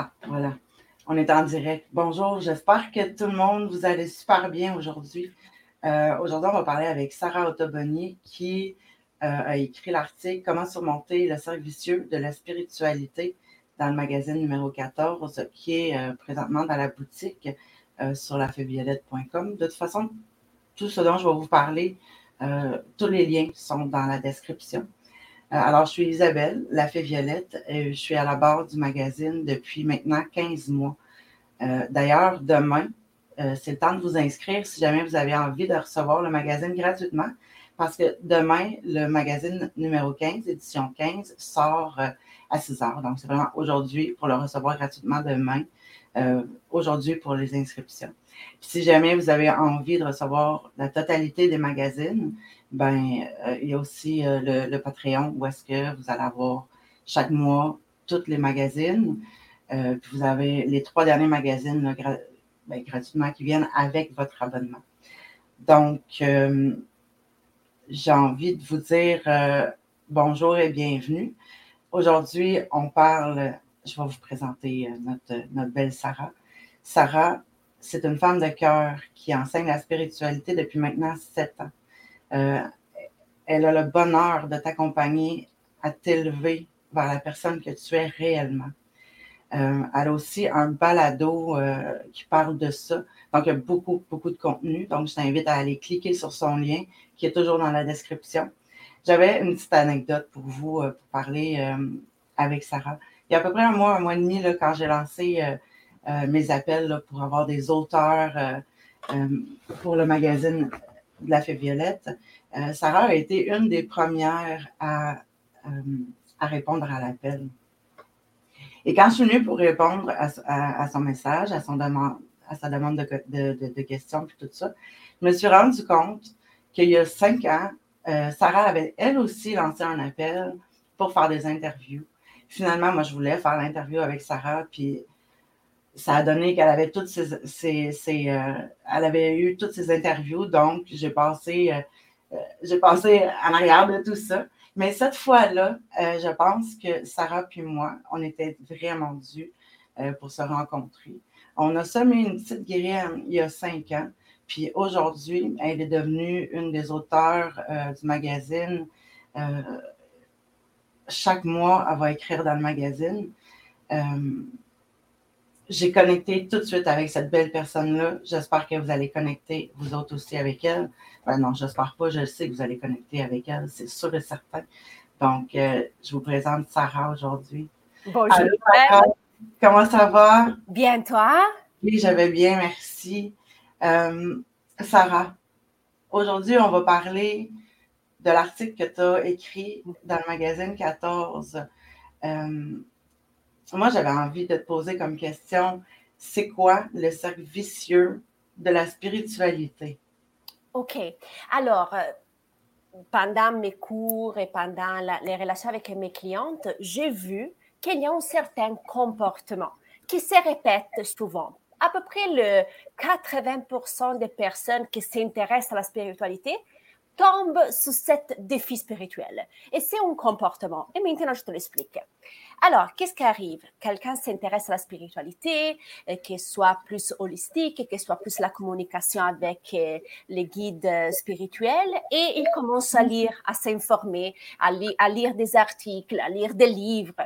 Ah, voilà. On est en direct. Bonjour, j'espère que tout le monde, vous allez super bien aujourd'hui. Euh, aujourd'hui, on va parler avec Sarah Autobonnier qui euh, a écrit l'article Comment surmonter le cercle vicieux de la spiritualité dans le magazine numéro 14 qui est euh, présentement dans la boutique sur lafeuviolette.com. De toute façon, tout ce dont je vais vous parler, tous les liens sont dans la description. Euh, alors, je suis Isabelle, la fée Violette. Et je suis à la barre du magazine depuis maintenant 15 mois. Euh, d'ailleurs, demain, euh, c'est le temps de vous inscrire si jamais vous avez envie de recevoir le magazine gratuitement. Parce que demain, le magazine numéro 15, édition 15, sort à 6 heures. Donc, c'est vraiment aujourd'hui pour le recevoir gratuitement demain. Aujourd'hui pour les inscriptions. si jamais vous avez envie de recevoir la totalité des magazines, ben, euh, il y a aussi euh, le, Patreon où est-ce que vous allez avoir chaque mois toutes les magazines. Euh, vous avez les trois derniers magazines ben, gratuitement qui viennent avec votre abonnement. Donc, j'ai envie de vous dire bonjour et bienvenue. Aujourd'hui, on parle, je vais vous présenter notre, notre belle Sarah. Sarah, c'est une femme de cœur qui enseigne la spiritualité depuis maintenant sept ans. Euh, elle a le bonheur de t'accompagner à t'élever vers la personne que tu es réellement. Euh, elle a aussi un balado euh, qui parle de ça. Donc, il y a beaucoup, beaucoup de contenu. Donc, je t'invite à aller cliquer sur son lien qui est toujours dans la description. J'avais une petite anecdote pour vous pour parler avec Sarah. Il y a à peu près un mois, un mois et demi, quand j'ai lancé mes appels pour avoir des auteurs pour le magazine de la Fée Violette, euh, Sarah a été une des premières à, euh, répondre à l'appel. Et quand je suis venue pour répondre à, son message, à, sa demande de, questions et tout ça, je me suis rendu compte qu'il y a cinq ans, euh, Sarah avait elle aussi lancé un appel pour faire des interviews. Finalement, moi, je voulais faire l'interview avec Sarah, puis ça a donné qu'elle avait toutes ses, elle avait eu toutes ses interviews, donc j'ai passé euh, j'ai passé en arrière de tout ça. Mais cette fois-là, euh, je pense que Sarah puis moi, on était vraiment dû euh, pour se rencontrer. On a semé une petite graine il y a cinq ans. Puis aujourd'hui, elle est devenue une des auteurs du magazine. Chaque mois, elle va écrire dans le magazine j'ai connecté tout de suite avec cette belle personne-là. J'espère que vous allez connecter, vous autres aussi, avec elle. Ben non, j'espère pas, je sais que vous allez connecter avec elle, c'est sûr et certain. Donc, euh, je vous présente Sarah aujourd'hui. Bonjour. Sarah. Comment ça va? Bien, toi? Oui, j'avais bien, merci. Euh, Sarah, aujourd'hui, on va parler de l'article que tu as écrit dans le magazine 14 moi, j'avais envie de te poser comme question, c'est quoi le cercle vicieux de la spiritualité? OK. Alors, euh, pendant mes cours et pendant les relations avec mes clientes, j'ai vu qu'il y a un certain comportement qui se répète souvent. À peu près le 80% des personnes qui s'intéressent à la spiritualité tombe sous cet défi spirituel. Et c'est un comportement. Et maintenant, je te l'explique. Alors, qu'est-ce qui arrive? Quelqu'un s'intéresse à la spiritualité, euh, qu'elle soit plus holistique, qu'elle soit plus la communication avec euh, les guides spirituels, et il commence à lire, à s'informer, à, à lire des articles, à lire des livres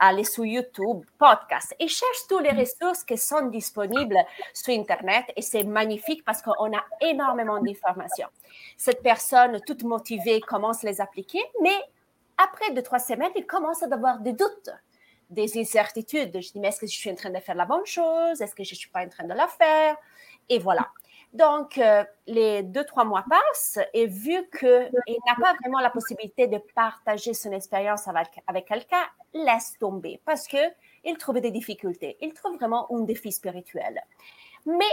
aller sur YouTube, podcast et cherche toutes les ressources qui sont disponibles sur Internet et c'est magnifique parce qu'on a énormément d'informations. Cette personne, toute motivée, commence à les appliquer, mais après deux, trois semaines, il commence à avoir des doutes, des incertitudes. Je dis, mais est-ce que je suis en train de faire la bonne chose? Est-ce que je ne suis pas en train de la faire? Et voilà. Donc, euh, les deux, trois mois passent et vu qu'il n'a pas vraiment la possibilité de partager son expérience avec, avec quelqu'un, laisse tomber parce qu'il trouve des difficultés. Il trouve vraiment un défi spirituel. Mais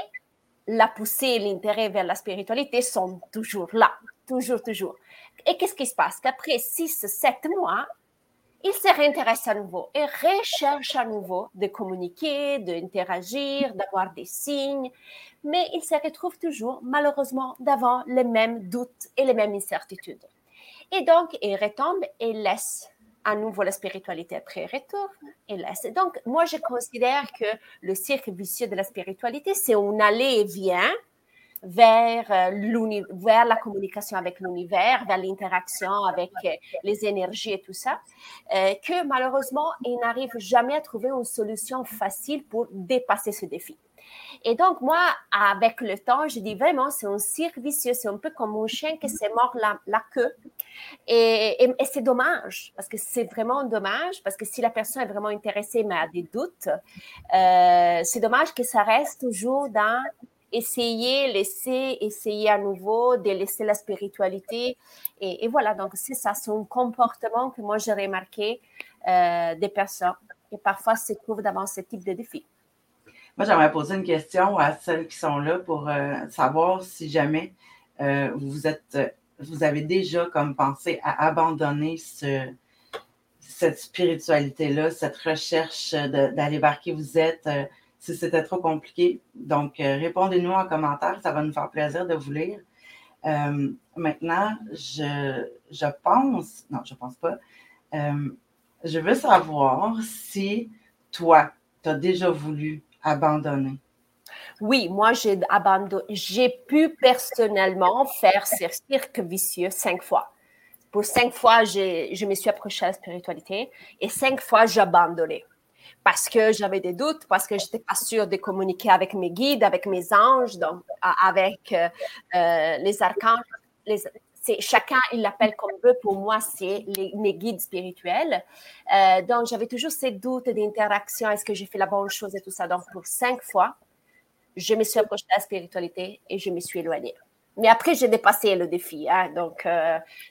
la poussée et l'intérêt vers la spiritualité sont toujours là, toujours, toujours. Et qu'est-ce qui se passe? Qu'après six, sept mois, il se réintéresse à nouveau et recherche à nouveau de communiquer, d'interagir, d'avoir des signes, mais il se retrouve toujours, malheureusement, devant les mêmes doutes et les mêmes incertitudes. Et donc, il retombe et laisse à nouveau la spiritualité après retourne et laisse. Donc, moi, je considère que le cercle vicieux de la spiritualité, c'est on allait et vient vers, euh, vers la communication avec l'univers, vers l'interaction avec euh, les énergies et tout ça, euh, que malheureusement, il n'arrive jamais à trouver une solution facile pour dépasser ce défi. Et donc, moi, avec le temps, je dis vraiment, c'est un cirque vicieux, c'est un peu comme un chien qui s'est mort la, queue. Et, c'est dommage, parce que c'est vraiment dommage, parce que si la personne est vraiment intéressée mais a des doutes, c'est dommage que ça reste toujours dans essayer, laisser, essayer à nouveau, délaisser la spiritualité. Et, voilà, donc c'est ça, c'est un comportement que moi j'ai remarqué euh, des personnes qui parfois se trouvent devant ce type de défi. Moi, j'aimerais poser une question à celles qui sont là pour euh, savoir si jamais euh, vous êtes, vous avez déjà comme pensé à abandonner ce, cette spiritualité-là, cette recherche d'aller vers qui vous êtes, si c'était trop compliqué. Donc, euh, répondez-nous en commentaire, ça va nous faire plaisir de vous lire. Euh, maintenant, je, pense, non, je pense pas, euh, je veux savoir si toi, tu as déjà voulu abandonner. Oui, moi, j'ai abandonné, j'ai pu personnellement faire ce cirque vicieux cinq fois. Pour cinq fois, je me suis approchée à la spiritualité et cinq fois, j'ai abandonné parce que j'avais des doutes, parce que j'étais pas sûre de communiquer avec mes guides, avec mes anges, donc avec euh, euh, les archanges. Les, chacun, il l'appelle comme veut. Pour moi, c'est mes guides spirituels. Euh, donc, j'avais toujours ces doutes d'interaction. Est-ce que j'ai fait la bonne chose et tout ça? Donc, pour cinq fois, je me suis approchée de la spiritualité et je me suis éloignée. Mais après, j'ai dépassé le défi. Hein. Donc,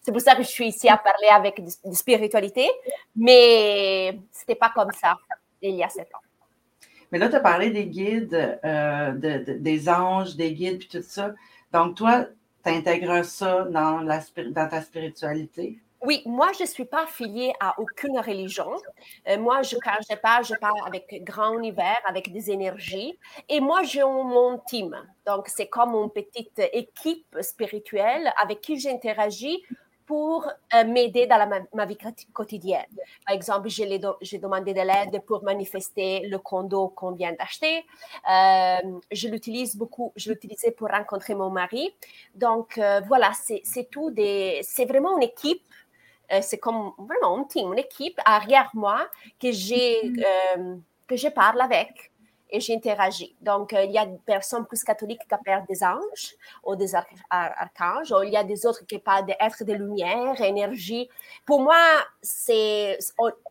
c'est pour ça que je suis ici à parler avec de, spiritualité. Mais c'était pas comme ça il y a sept ans. Mais là, tu as parlé des guides, euh, des anges, des guides, puis tout ça. Donc, toi, tu intègres ça dans, la, dans ta spiritualité? Oui, moi, je ne suis pas affiliée à aucune religion. Euh, moi, je, quand je parle, je parle avec grand univers, avec des énergies. Et moi, j'ai mon team. Donc, c'est comme une petite équipe spirituelle avec qui j'interagis pour euh, m'aider dans ma, vie quotidienne. Par exemple, j'ai demandé de l'aide pour manifester le condo qu'on vient d'acheter. Euh, je l'utilise beaucoup, je l'utilisais pour rencontrer mon mari. Donc, euh, voilà, c'est tout. C'est vraiment une équipe c'est comme vraiment un team, une équipe arrière moi que j'ai que je parle avec et j'interagis. Donc, euh, il y a des personnes plus catholiques qui parlent des anges ou des archanges, ou il y a des autres qui parlent d'êtres de lumière, énergie. Pour moi, c'est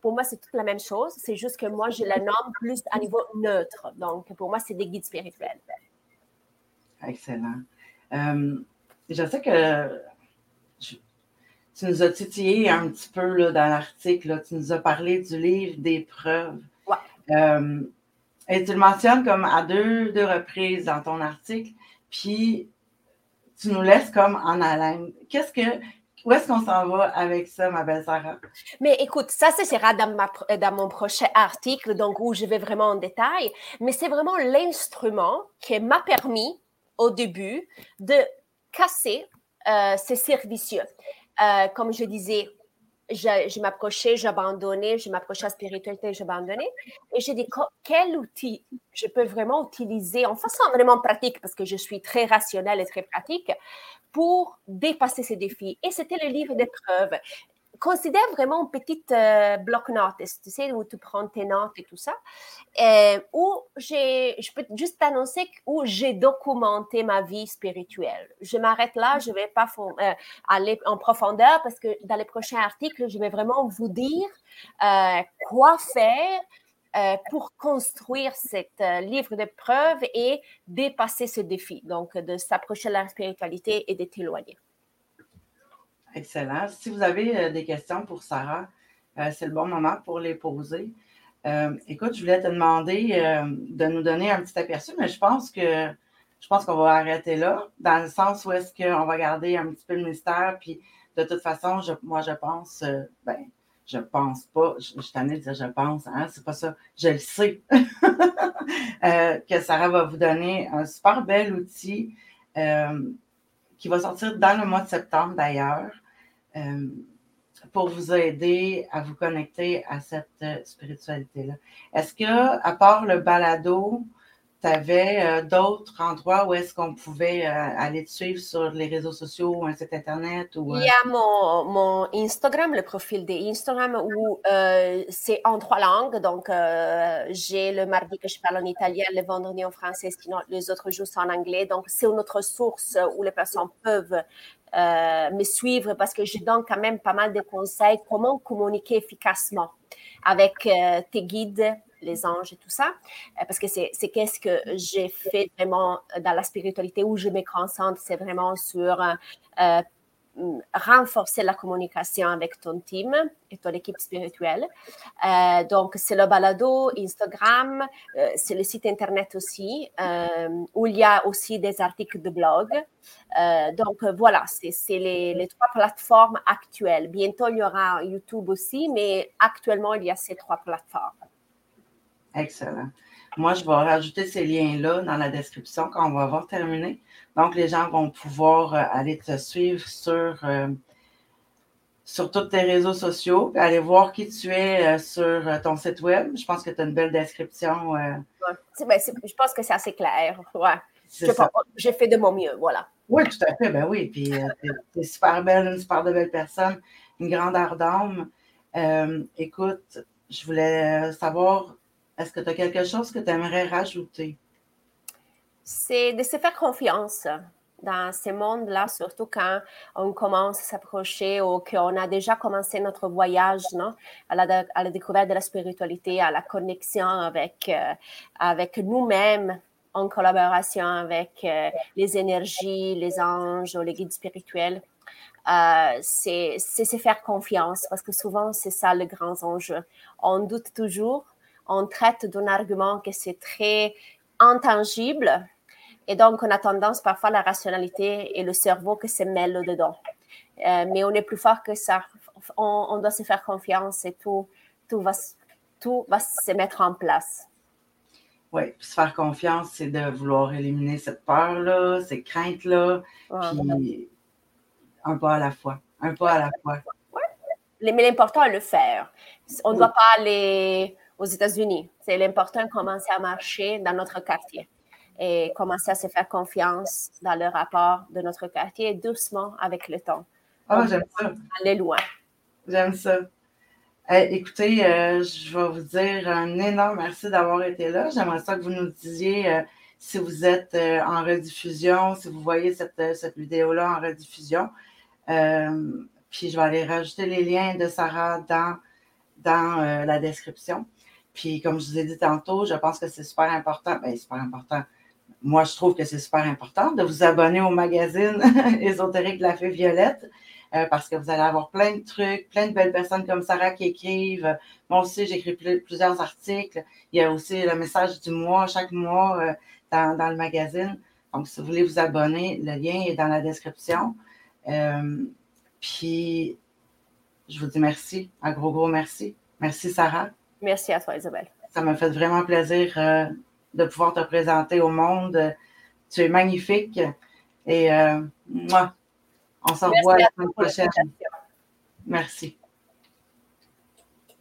pour moi c'est toute la même chose. C'est juste que moi, je la nomme plus à niveau neutre. Donc, pour moi, c'est des guides spirituels. Excellent. Euh, je sais que tu nous as titillé un petit peu là, dans l'article. Tu nous as parlé du livre des preuves. Ouais. Euh, et tu le mentionnes comme à deux, deux reprises dans ton article, puis tu nous laisses comme en haleine. Qu'est-ce que, où est-ce qu'on s'en va avec ça, ma belle Sarah? Mais écoute, ça, ce sera dans, ma, dans mon prochain article, donc où je vais vraiment en détail. Mais c'est vraiment l'instrument qui m'a permis, au début, de casser euh, ces servicieux. Euh, comme je disais, je, m'approchais, j'abandonnais, je m'approchais à la spiritualité, j'abandonnais. Et j'ai dit, quel outil je peux vraiment utiliser en façon vraiment pratique, parce que je suis très rationnelle et très pratique, pour dépasser ces défis? Et c'était le livre d'épreuves considère vraiment une petite euh, bloc-notes, tu sais, où tu prends tes notes et tout ça, euh, où je peux juste annoncer où j'ai documenté ma vie spirituelle. Je m'arrête là, je ne vais pas euh, aller en profondeur parce que dans les prochains articles, je vais vraiment vous dire euh, quoi faire pour construire cette livre de preuves et dépasser ce défi, donc de s'approcher de la spiritualité et de t'éloigner. Excellent. Si vous avez euh, des questions pour Sarah, euh, c'est le bon moment pour les poser. Euh, écoute, je voulais te demander de nous donner un petit aperçu, mais je pense que je pense qu'on va arrêter là, dans le sens où est-ce qu'on va garder un petit peu le mystère, puis de toute façon, moi je pense, ben, je pense pas, je, t'en ai de dire je pense, hein, c'est pas ça, je le sais, que Sarah va vous donner un super bel outil qui va sortir dans le mois de septembre d'ailleurs. Euh, pour vous aider à vous connecter à cette euh, spiritualité-là. Est-ce que, à part le balado, tu avais euh, d'autres endroits où est-ce qu'on pouvait euh, aller te suivre sur les réseaux sociaux ou un site internet? Ou, Il y a mon, mon Instagram, le profil d'Instagram où c'est en trois langues. Donc, j'ai le mardi que je parle en italien, le vendredi en français, sinon les autres jours sont en anglais. Donc, c'est une autre source où les personnes peuvent me suivre parce que je donne quand même pas mal de conseils comment communiquer efficacement avec tes guides les anges et tout ça, euh, parce que c'est qu'est-ce que j'ai fait vraiment dans la spiritualité où je me concentre, c'est vraiment sur euh, renforcer la communication avec ton team et ton équipe spirituelle. Euh, donc, c'est le balado, Instagram, c'est le site Internet aussi, où il y a aussi des articles de blog. donc, voilà, c'est les, trois plateformes actuelles. Bientôt, il y aura YouTube aussi, mais actuellement, il y a ces trois plateformes. Excellent. Moi, je vais rajouter ces liens-là dans la description quand on va avoir terminé. Donc, les gens vont pouvoir euh, aller te suivre sur, euh, sur tous tes réseaux sociaux, aller voir qui tu es euh, sur ton site web. Je pense que tu as une belle description. Ben, je pense que c'est assez clair. Ouais. J'ai fait de mon mieux, voilà. Oui, tout à fait. Ben oui. Puis, tu es, super belle, une super belle personne, une grande ardente. écoute, je voulais savoir est-ce que tu as quelque chose que tu aimerais rajouter? C'est de se faire confiance dans ce monde-là, surtout quand on commence à s'approcher ou qu'on a déjà commencé notre voyage? À, la, découverte de la spiritualité, à la connexion avec, euh, avec nous-mêmes en collaboration avec euh, les énergies, les anges ou les guides spirituels. Euh, c'est se faire confiance parce que souvent, c'est ça le grand enjeu. On doute toujours, on traite d'un argument que c'est très intangible. Et donc, on a tendance parfois la rationalité et le cerveau que se mêlent dedans. Euh, mais on est plus fort que ça. On, doit se faire confiance et tout, tout, va, tout va se mettre en place. Oui, se faire confiance, c'est de vouloir éliminer cette peur-là, ces craintes-là, puis un pas à la fois. Un pas à la fois. Mais l'important est le faire. On ne doit pas aller aux États-Unis. C'est l'important de commencer à marcher dans notre quartier et commencer à se faire confiance dans le rapport de notre quartier doucement avec le temps. Ah, j'aime ça. Aller loin. J'aime ça. écoutez, euh, je vais vous dire un énorme merci d'avoir été là. J'aimerais ça que vous nous disiez euh, si vous êtes euh, en rediffusion, si vous voyez cette, cette vidéo-là en rediffusion. puis je vais aller rajouter les liens de Sarah dans, dans la description. Puis, comme je vous ai dit tantôt, je pense que c'est super important. Bien, super important. Moi, je trouve que c'est super important de vous abonner au magazine ésotérique de la Fée Violette euh, parce que vous allez avoir plein de trucs, plein de belles personnes comme Sarah qui écrivent. Moi aussi, j'écris plusieurs articles. Il y a aussi le message du mois, chaque mois, euh, dans, le magazine. Donc, si vous voulez vous abonner, le lien est dans la description. Euh, puis, je vous dis merci, un gros, gros merci. Merci, Sarah. Merci à toi, Isabelle. Ça m'a fait vraiment plaisir euh, de pouvoir te présenter au monde. Tu es magnifique. Et euh, moi, on se revoit la semaine prochaine. Merci.